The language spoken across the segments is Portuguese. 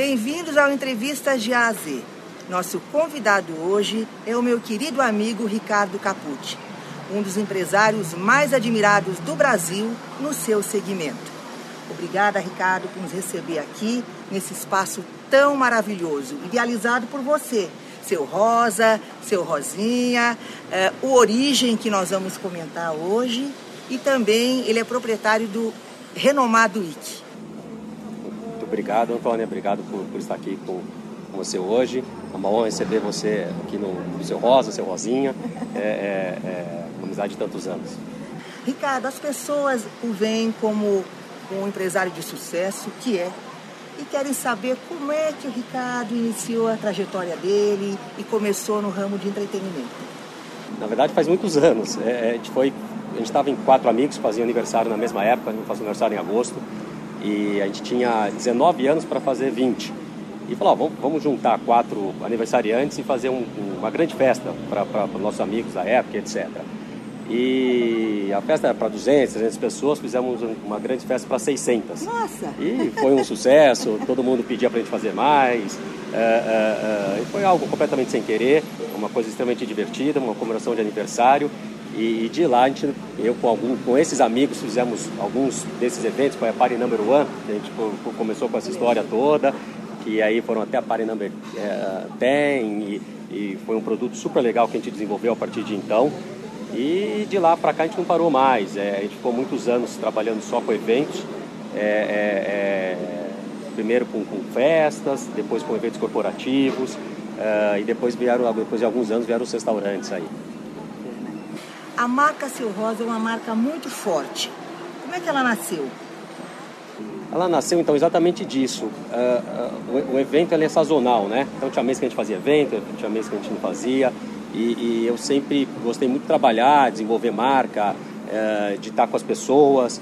Bem-vindos ao Entrevista Z. Nosso convidado hoje é o meu querido amigo Ricardo Capucci, um dos empresários mais admirados do Brasil no seu segmento. Obrigada, Ricardo, por nos receber aqui nesse espaço tão maravilhoso, idealizado por você, seu Rosa, seu Rosinha, eh, o Origem que nós vamos comentar hoje e também ele é proprietário do renomado IC. Obrigado, Antônia, obrigado por, por estar aqui com, com, você hoje. É uma honra receber você aqui no, no seu Rosa, seu Rosinha, é, é, é uma amizade de tantos anos. Ricardo, as pessoas o veem como um empresário de sucesso, que é, e querem saber como é que o Ricardo iniciou a trajetória dele e começou no ramo de entretenimento. Na verdade, faz muitos anos. É, a gente foi, a gente estava em quatro amigos, faziam aniversário na mesma época, fazia aniversário em agosto, e a gente tinha 19 anos para fazer 20. E falou, vamos, vamos, juntar quatro aniversariantes e fazer um, uma grande festa para os nossos amigos da época, etc. E a festa era para 200, 300 pessoas, fizemos uma grande festa para 600. Nossa! E foi um sucesso, todo mundo pedia para a gente fazer mais. É, é, é, foi algo completamente sem querer, uma coisa extremamente divertida, uma comemoração de aniversário. E, e de lá, a gente, eu com, algum, com esses amigos fizemos alguns desses eventos, foi a Party Number One, que a gente começou com essa história toda, que aí foram até a Party Number 10, e, e foi um produto super legal que a gente desenvolveu a partir de então. E de lá para cá a gente não parou mais. É, a gente ficou muitos anos trabalhando só com eventos. É, é, é primeiro com, com, festas, depois com eventos corporativos. E depois vieram, depois de alguns anos, vieram os restaurantes aí. A marca Seu Rosa é uma marca muito forte. Como é que ela nasceu? Ela nasceu então exatamente disso. Uh, uh, o, o, evento é sazonal, né? Então tinha mês que a gente fazia evento, tinha mês que a gente não fazia. E, e eu sempre gostei muito de trabalhar, desenvolver marca, uh, de estar com as pessoas.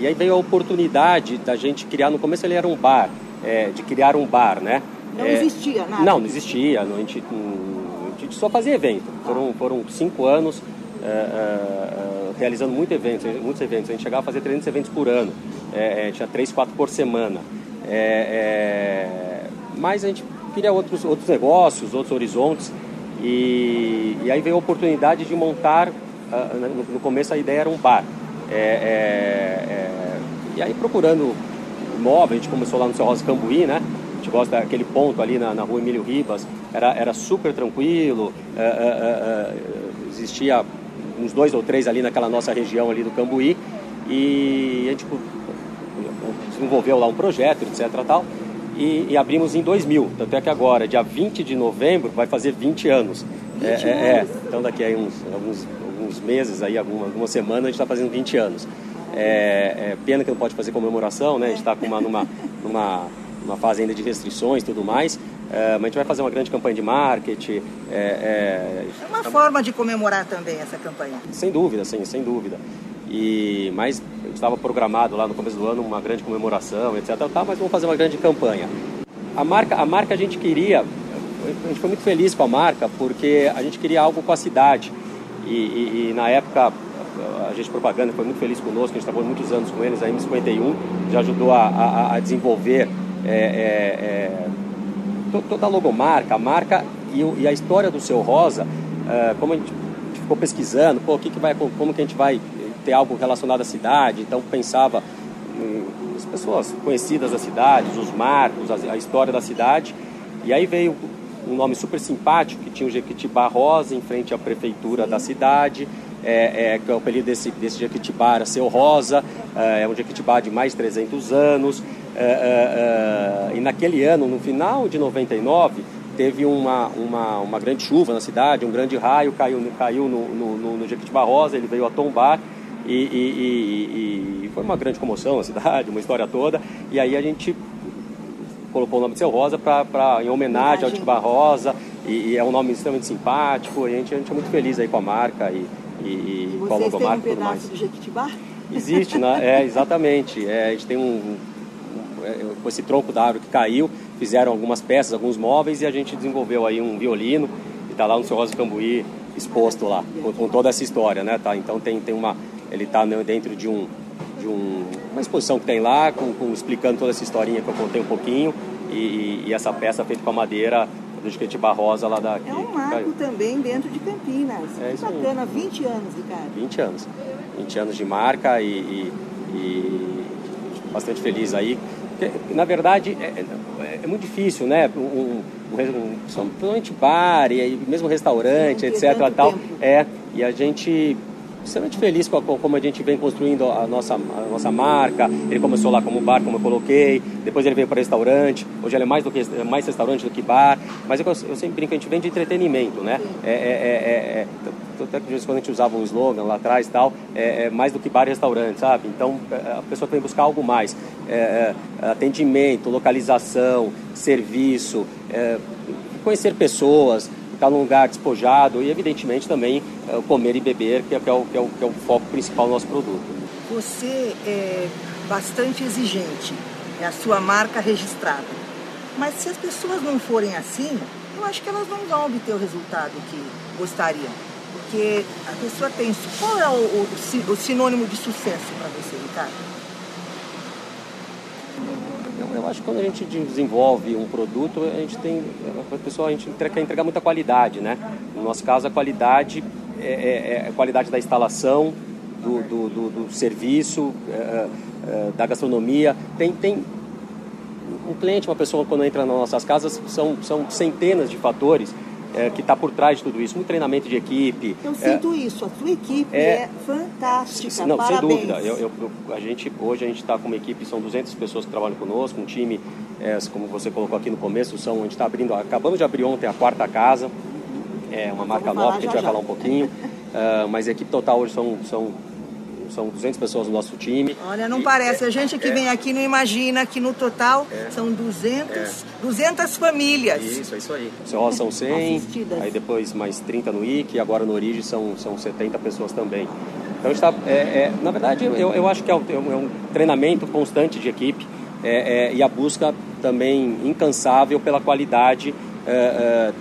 E aí veio a oportunidade da gente criar, no começo ele era um bar, é, de criar um bar, né? Não é, existia nada? Não, não existia. Não, a, gente, a, gente, só fazia evento. Foram, foram cinco anos uh, realizando muito eventos, muitos eventos. A gente chegava a fazer 300 eventos por ano. É, tinha três, quatro por semana. mas a gente queria outros, outros negócios, outros horizontes. E, e aí veio a oportunidade de montar, uh, no, no, começo a ideia era um bar. É, é, é, e aí procurando imóvel, a gente começou lá no Seu Rosa Cambuí, né? A gente gosta daquele ponto ali na, na rua Emílio Ribas, era, era super tranquilo, é, é, é, existia uns dois ou três ali naquela nossa região ali do Cambuí, e a gente tipo, desenvolveu lá um projeto, etc. Tal, e, e, abrimos em 2000. Tanto é que agora, dia 20 de novembro, vai fazer 20 anos. 20 é, é, é, então daqui a uns, alguns, alguns meses, aí, alguma, algumas semanas, a gente está fazendo 20 anos. É, é, pena que não pode fazer comemoração, né? A gente está uma, numa, numa, numa fase ainda de restrições e tudo mais. É, mas a gente vai fazer uma grande campanha de marketing. É, é, é uma forma de comemorar também essa campanha. Sem dúvida, sim, sem dúvida. E, mas estava programado lá no começo do ano uma grande comemoração, etc. Tá, mas vamos fazer uma grande campanha. A marca, a marca a gente queria, a gente foi muito feliz com a marca porque a gente queria algo com a cidade. E, e, e na época a gente propaganda foi muito feliz conosco, a gente trabalhou muitos anos com eles, a M51 já ajudou a, a, a desenvolver é, é, é, toda a logomarca, a marca e, e, a história do seu Rosa, é, como a gente ficou pesquisando, pô, que, que vai, como que a gente vai ter algo relacionado à cidade, então pensava as pessoas conhecidas da cidade, os marcos, a, história da cidade. E aí veio um nome super simpático, que tinha o Jequitibá Rosa em frente à prefeitura da cidade. É, é, que é o apelido desse, desse Jequitibá era Seu Rosa, é, é um Jequitibá de mais de 300 anos. É, é, é, e naquele ano, no final de 99, teve uma, uma, uma grande chuva na cidade, um grande raio caiu, caiu no, no, no, no Jequitibá Rosa, ele veio a tombar e, e, e, e, foi uma grande comoção na cidade, uma história toda. E aí a gente colocou o nome de Seu Rosa pra, pra, em homenagem ao Tibá Rosa. E, é um nome extremamente simpático. E a gente, a gente é muito feliz aí com a marca e, e, e com a logomarca e tudo mais. do Jequitibá? Existe, né? É, exatamente. É, a gente tem um, um, com esse tronco da árvore que caiu, fizeram algumas peças, alguns móveis e a gente desenvolveu aí um violino e está lá no Seu Rosa Cambuí exposto lá, com, com, toda essa história, né? Tá? Então tem, tem uma, ele está dentro de, um, de um, uma exposição que tem lá, com, com, explicando toda essa historinha que eu contei um pouquinho. e, e essa peça feita com a madeira do Jequitibá Rosa lá da... É um marco também dentro de Campinas. É isso bacana, aí. 20 anos, Ricardo. 20 anos. 20 anos de marca e, e, e bastante feliz aí. Na verdade, é, é, é, muito difícil, né? Um, um, um, principalmente bar e mesmo restaurante, etc. Tal, é, e a gente extremamente feliz com, a, como a gente vem construindo a nossa, a nossa marca. Ele começou lá como bar, como eu coloquei, depois ele veio para restaurante, hoje ele é mais, do que, mais restaurante do que bar, mas eu, eu sempre brinco, a gente vem de entretenimento, né? É, é, é, é até que quando a gente usava um slogan lá atrás e tal, é, é, mais do que bar e restaurante, sabe? Então é, a pessoa vem buscar algo mais. É, é, atendimento, localização, serviço, conhecer pessoas, estar num lugar despojado e, evidentemente, também é, comer e beber, que é, que, é o, que, é que é o foco principal do nosso produto. Você é bastante exigente, é a sua marca registrada. Mas se as pessoas não forem assim, eu acho que elas não vão obter o resultado que gostariam. Porque a pessoa tem. Qual é o, o, o sinônimo de sucesso para você, Ricardo? Eu acho que quando a gente desenvolve um produto, a gente tem, a pessoa, a gente quer entregar muita qualidade, né? No nosso caso, a qualidade é, é, é a qualidade da instalação, do, do, do, do serviço, é, é, da gastronomia. Tem, tem um cliente, uma pessoa quando entra nas nossas casas, são, são centenas de fatores é, que está por trás de tudo isso, muito treinamento de equipe. Eu sinto é, isso, a sua equipe é, é fantástica, Não, Parabéns. sem dúvida. Eu, eu, a gente, hoje a gente está com uma equipe, são 200 pessoas que trabalham conosco, um time, é, como você colocou aqui no começo, são, a gente está abrindo, acabamos de abrir ontem a quarta casa, é uma marca nova que a gente vai falar um pouquinho, uh, mas a equipe total hoje são, são são 200 pessoas no nosso time. Olha, não e, parece. A gente que é, vem aqui não imagina que no total é, são 200, é. 200 famílias. Isso, é isso aí. São 100, aí depois mais 30 no IC, agora no Origem são, são 70 pessoas também. Então, está, é, é, na verdade, eu, eu acho que é um, é um treinamento constante de equipe é, e a busca também incansável pela qualidade é, é,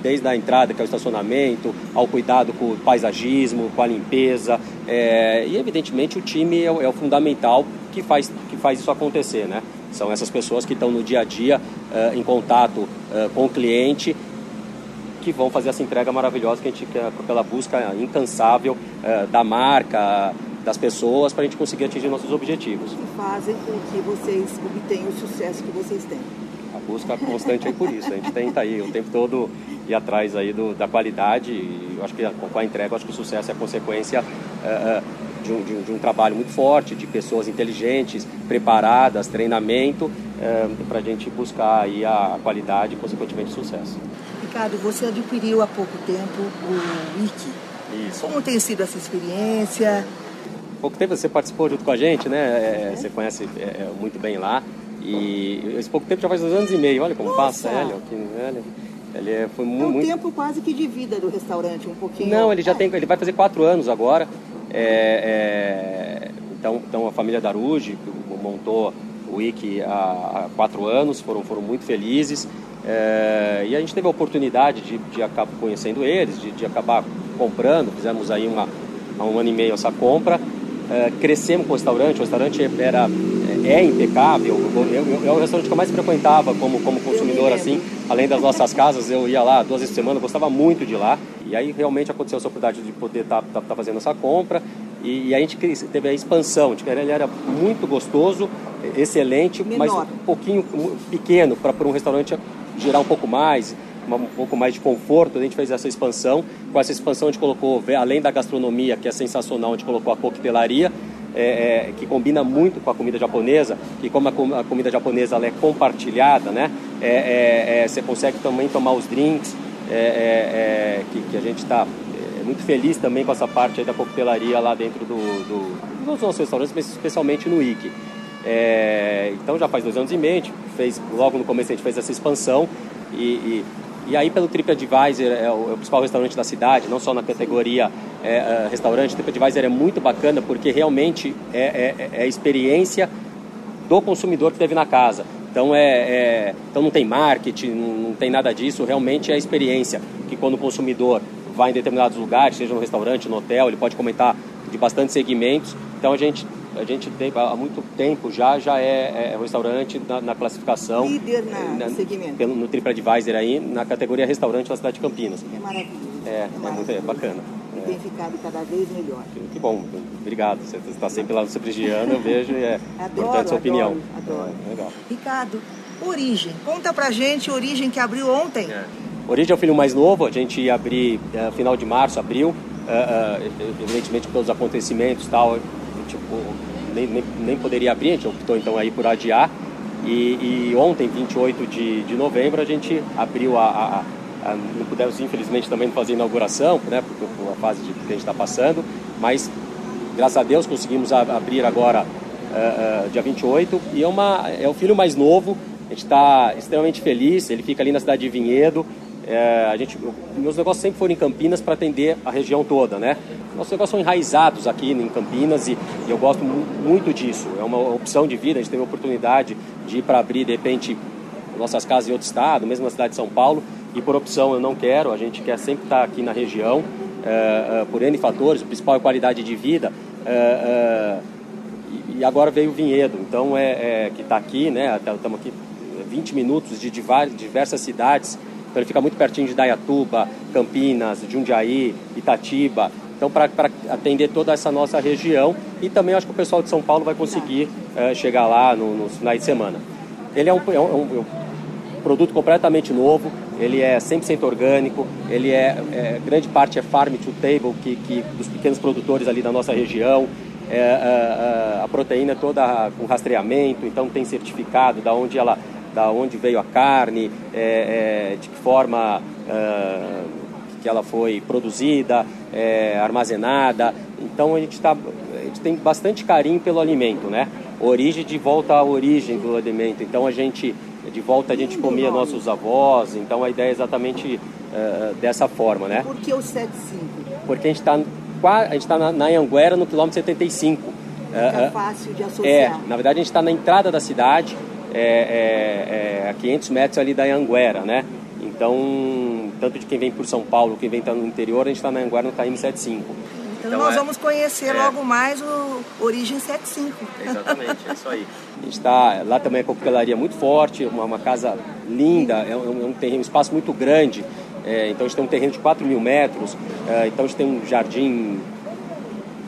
desde a entrada, que é o estacionamento, ao cuidado com o paisagismo, com a limpeza. É, e, evidentemente, o time é o, é, fundamental que faz, que faz isso acontecer. Né? São essas pessoas que estão no dia a dia é, em contato é, com o cliente que vão fazer essa entrega maravilhosa que a gente quer, pela busca incansável da marca, das pessoas, para a gente conseguir atingir nossos objetivos. Que fazem com que vocês obtenham o sucesso que vocês têm busca constante aí por isso. A gente tenta aí o tempo todo ir atrás aí do, da qualidade e eu acho que com a entrega, acho que o sucesso é a consequência uh, de, um, de, um, de, um, trabalho muito forte, de pessoas inteligentes, preparadas, treinamento, uh, para a gente buscar aí a qualidade e consequentemente o sucesso. Ricardo, você adquiriu há pouco tempo o Wiki. Isso. Como tem sido essa experiência? Pouco tempo você participou junto com a gente, né? É, você conhece é, muito bem lá. E esse pouco tempo já faz dois anos e meio, olha como Nossa. passa, Hélio, aqui, Hélio. Ele é, foi muito, é um muito... tempo quase que de vida do restaurante, um pouquinho. Não, ele já é. tem, ele vai fazer quatro anos agora. É, é, então, então a família Daruji montou o Wiki há, há, quatro anos, foram, foram muito felizes. É, e a gente teve a oportunidade de, de acabar conhecendo eles, de, de acabar comprando, fizemos aí uma, há um ano e meio essa compra. É, crescemos com o restaurante, o restaurante era é impecável. Eu, eu, é o restaurante que eu mais frequentava como, como consumidor, assim, além das nossas casas, eu ia lá duas vezes por semana, gostava muito de lá. E aí realmente aconteceu essa oportunidade de poder estar tá, tá, tá fazendo essa compra. E, e, a gente teve a expansão. Ele era muito gostoso, excelente, Menor. mas um pouquinho pequeno para um restaurante girar um pouco mais, um pouco mais de conforto. A gente fez essa expansão. Com essa expansão a gente colocou, além da gastronomia, que é sensacional, a gente colocou a coquetelaria é, é, que combina muito com a comida japonesa, e como a, a comida japonesa é compartilhada, né? É, é, é, você consegue também tomar os drinks, que, que, a gente está muito feliz também com essa parte da coquetelaria lá dentro do, do, dos nossos restaurantes, mas especialmente no IC. então já faz dois anos e meio, fez, logo no começo a gente fez essa expansão e, e e aí, pelo TripAdvisor, é o, é o principal restaurante da cidade, não só na categoria é, é, restaurante, o TripAdvisor é muito bacana porque realmente é, é, é, a experiência do consumidor que teve na casa. Então, é, é, então não tem marketing, não, tem nada disso, realmente é a experiência que quando o consumidor vai em determinados lugares, seja no restaurante, no hotel, ele pode comentar de bastante segmentos. Então a gente a gente tem, há muito tempo já, já é, é um restaurante na, na classificação. Líder na, na, no segmento. Pelo, no TripAdvisor aí, na categoria restaurante da cidade de Campinas. É maravilhoso. É, é, é muito é bacana. E tem ficado cada vez melhor. Que, que bom, obrigado. Você está sempre lá no prestigiando, eu vejo e é adoro, importante a sua opinião. Adoro, adoro. É, legal. Ricardo, Origem. Conta pra gente Origem que abriu ontem. É. Origem é o filho mais novo, a gente ia abrir uh, final de março, abril, uh, uh, evidentemente pelos acontecimentos e tal, tipo, nem, nem, nem, poderia abrir, a gente optou então aí por adiar. E, e ontem, 28 de, de novembro, a gente abriu a, a, a, Não pudemos, infelizmente, também fazer inauguração, né, por, por a fase de, que a gente está passando, mas graças a Deus conseguimos abrir agora dia 28. E é, uma, é o filho mais novo, a gente está extremamente feliz, ele fica ali na cidade de Vinhedo. É, a gente, meus negócios sempre foram em Campinas para atender a região toda, né? Nossos negócios são enraizados aqui em Campinas e, e eu gosto muito disso. É uma opção de vida. A gente teve a oportunidade de ir para abrir, de repente, nossas casas em outro estado, mesmo na cidade de São Paulo. E por opção eu não quero. A gente quer sempre estar aqui na região é, é, por N fatores. O principal é qualidade de vida. É, é, e agora veio o Vinhedo, então é, é que está aqui, né? Estamos aqui 20 minutos de diversas cidades então ele fica muito pertinho de Dayatuba, Campinas, Jundiaí, Itatiba. Então, para atender toda essa nossa região e também acho que o pessoal de São Paulo vai conseguir é, chegar lá no, nos finais de semana. Ele é um, é um, é um produto completamente novo, ele é 100% orgânico, ele é, é, grande parte é farm to table, que, que dos pequenos produtores ali da nossa região, é, a, é, a, a, proteína toda com rastreamento, então tem certificado da onde ela da onde veio a carne, é, é, de que forma é, que ela foi produzida, é, armazenada. Então a gente, tá, a gente tem bastante carinho pelo alimento, né? Origem de volta à origem do alimento. Então a gente de volta a gente comia nossos avós. Então a ideia é exatamente é, dessa forma, né? Por que o 75? Porque a gente está a gente está na, na Anguera no quilômetro 75. É, fácil de associar. É, na verdade a gente está na entrada da cidade, é, é, é, a 500 metros ali da Anguera, né? Então, tanto de quem vem por São Paulo, quem vem tá no interior, a gente está na Anguera no KM75. Então, então nós é, vamos conhecer é. logo mais o Origem 75. Exatamente, é isso aí. A gente está lá também a coquetelaria muito forte, uma, uma casa linda, é um, é um, terreno, um espaço muito grande. É, então a gente tem um terreno de 4 mil metros, é, então a gente tem um jardim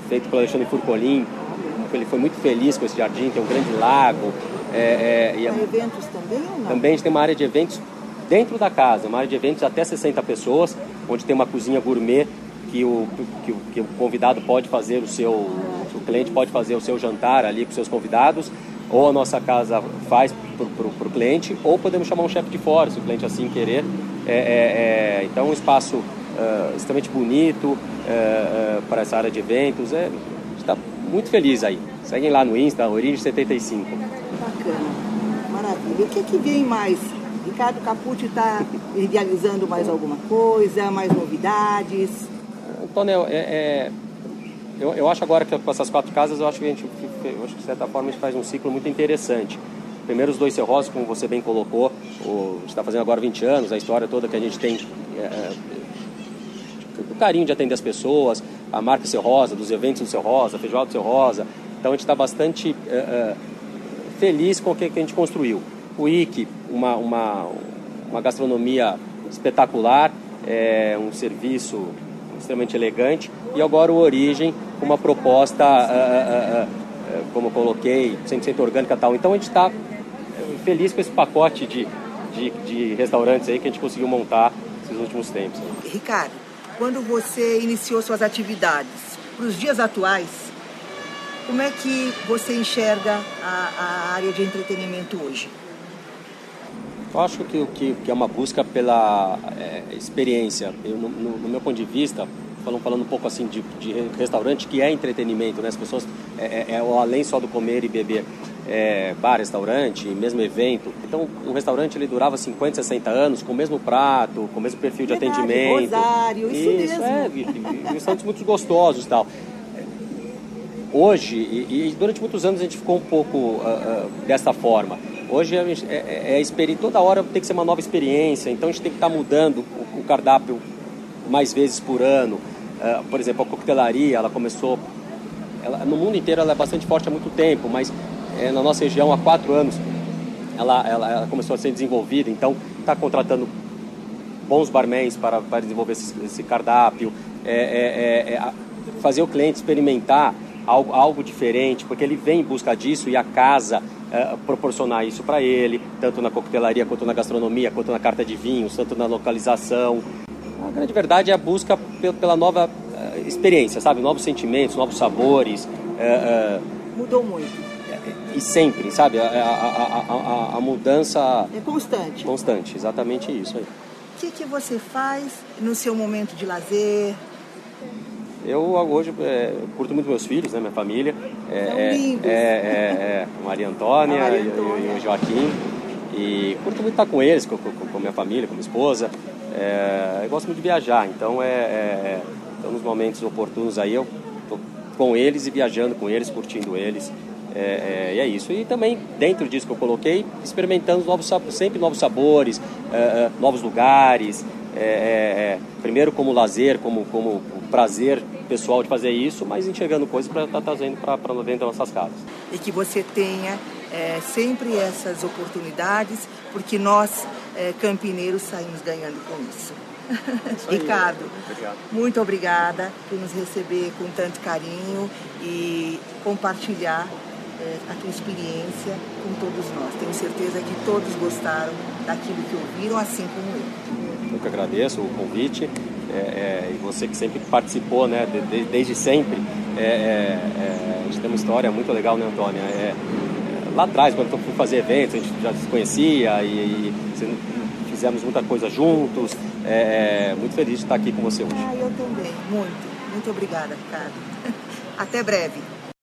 feito pelo Alexandre Furcolim, ele foi muito feliz com esse jardim, tem um grande lago, é, é, e eventos também ou não? Também a gente tem uma área de eventos dentro da casa, uma área de eventos até 60 pessoas, onde tem uma cozinha gourmet que o, que, que o convidado pode fazer o seu, o cliente pode fazer o seu jantar ali com seus convidados, ou a nossa casa faz para o cliente, ou podemos chamar um chefe de fora, se o cliente assim querer. É, é, é então, um espaço uh, extremamente bonito uh, uh, para essa área de eventos. É, a gente está muito feliz aí. Seguem lá no Insta, Origem 75 bacana. Maravilha. O que, que vem mais? Ricardo Capucci está idealizando mais alguma coisa, mais novidades? Antônio, é, é, eu, eu acho agora que com essas quatro casas, eu acho que a gente, acho que de certa forma, a gente faz um ciclo muito interessante. Primeiro os dois Cerrosos, como você bem colocou, o, está fazendo agora 20 anos, a história toda que a gente tem, é, é, o carinho de atender as pessoas, a marca Seu Rosa, dos eventos do Seu Rosa, feijoada do Seu Rosa. Então a gente está bastante é, é feliz com o que a gente construiu. IC, uma, uma, uma gastronomia espetacular, é, um serviço extremamente elegante, e agora o Origem, uma proposta, uh, uh, uh, como coloquei, 100% orgânica tal. Então a gente está feliz com esse pacote de, de, de, restaurantes aí que a gente conseguiu montar nesses últimos tempos. Ricardo, quando você iniciou suas atividades, para os dias atuais, como é que você enxerga a, a área de entretenimento hoje? Eu acho que, que, que é uma busca pela é, experiência. Eu, no, no, meu ponto de vista, falando, falando um pouco assim de, de restaurante, que é entretenimento, né? As pessoas, é, é, é além só do comer e beber, é, bar, restaurante, mesmo evento. Então, um restaurante ele durava 50, 60 anos com o mesmo prato, com o mesmo perfil de Verdade, atendimento. Rosário, isso, isso mesmo. É, e, e, e restaurantes muito gostosos e tal hoje, e, e, durante muitos anos a gente ficou um pouco uh, uh, dessa forma. Hoje é, é, é, toda hora tem que ser uma nova experiência, então a gente tem que estar tá mudando o, o, cardápio mais vezes por ano. Uh, por exemplo, a coquetelaria, ela começou ela, no mundo inteiro ela é bastante forte há muito tempo, mas é, na nossa região há quatro anos ela, ela, ela começou a ser desenvolvida, então está contratando bons barmans para, para desenvolver esse, esse cardápio, é, é, é, é fazer o cliente experimentar algo, algo diferente, porque ele vem em busca disso e a casa é, proporcionar isso para ele, tanto na coquetelaria, quanto na gastronomia, quanto na carta de vinhos, tanto na localização. A grande verdade é a busca pela nova uh, experiência, sabe? Novos sentimentos, novos sabores. Uh, Mudou muito. E sempre, sabe? A, a, a, a, mudança. É constante. Constante, exatamente isso aí. O que, que você faz no seu momento de lazer? Eu hoje é, curto muito meus filhos, né, minha família. É, é. É, é, é Maria Antônia, Maria Antônia. E, e, o Joaquim. E curto muito estar com eles, com, com, com minha família, com minha esposa. É, eu gosto muito de viajar, então é, então nos momentos oportunos aí eu tô com eles e viajando com eles, curtindo eles. É, é, e é isso. E também, dentro disso que eu coloquei, experimentando novos, sempre novos sabores, é novos lugares. É, primeiro como lazer, como, como prazer pessoal de fazer isso, mas enxergando coisas para estar tá trazendo para dentro das nossas casas. E que você tenha sempre essas oportunidades, porque nós, campineiros, saímos ganhando com isso. isso Ricardo, obrigado. muito obrigada por nos receber com tanto carinho e compartilhar é, a tua experiência com todos nós. Tenho certeza que todos gostaram daquilo que ouviram, assim como eu. Eu que agradeço o convite é, é, e você que sempre participou, né, de, de, desde sempre. É, é, a gente tem uma história muito legal, né, Antônia? lá atrás, quando eu fui fazer eventos, a gente já se conhecia e, e fizemos muita coisa juntos. muito feliz de estar aqui com você hoje. Ah, eu também, muito. Muito obrigada, Ricardo. Até breve.